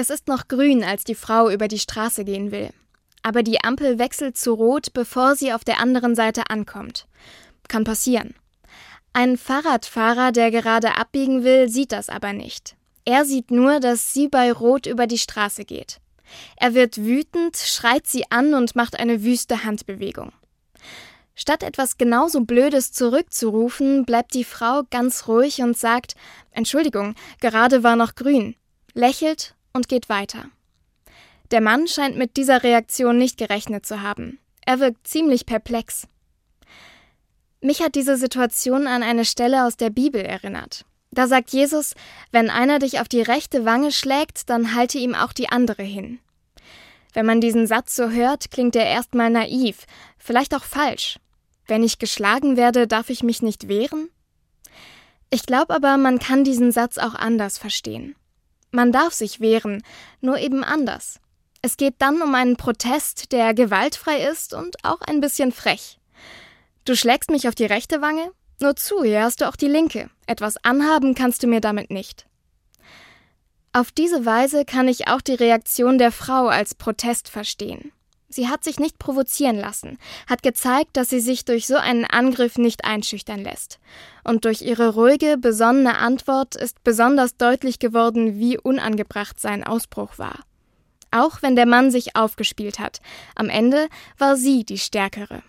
Es ist noch grün, als die Frau über die Straße gehen will. Aber die Ampel wechselt zu rot, bevor sie auf der anderen Seite ankommt. Kann passieren. Ein Fahrradfahrer, der gerade abbiegen will, sieht das aber nicht. Er sieht nur, dass sie bei Rot über die Straße geht. Er wird wütend, schreit sie an und macht eine wüste Handbewegung. Statt etwas genauso Blödes zurückzurufen, bleibt die Frau ganz ruhig und sagt Entschuldigung, gerade war noch grün, lächelt und geht weiter. Der Mann scheint mit dieser Reaktion nicht gerechnet zu haben. Er wirkt ziemlich perplex. Mich hat diese Situation an eine Stelle aus der Bibel erinnert. Da sagt Jesus, wenn einer dich auf die rechte Wange schlägt, dann halte ihm auch die andere hin. Wenn man diesen Satz so hört, klingt er erstmal naiv, vielleicht auch falsch. Wenn ich geschlagen werde, darf ich mich nicht wehren? Ich glaube aber, man kann diesen Satz auch anders verstehen. Man darf sich wehren, nur eben anders. Es geht dann um einen Protest, der gewaltfrei ist und auch ein bisschen frech. Du schlägst mich auf die rechte Wange? Nur zu, hier hast du auch die linke. Etwas anhaben kannst du mir damit nicht. Auf diese Weise kann ich auch die Reaktion der Frau als Protest verstehen. Sie hat sich nicht provozieren lassen, hat gezeigt, dass sie sich durch so einen Angriff nicht einschüchtern lässt. Und durch ihre ruhige, besonnene Antwort ist besonders deutlich geworden, wie unangebracht sein Ausbruch war. Auch wenn der Mann sich aufgespielt hat, am Ende war sie die Stärkere.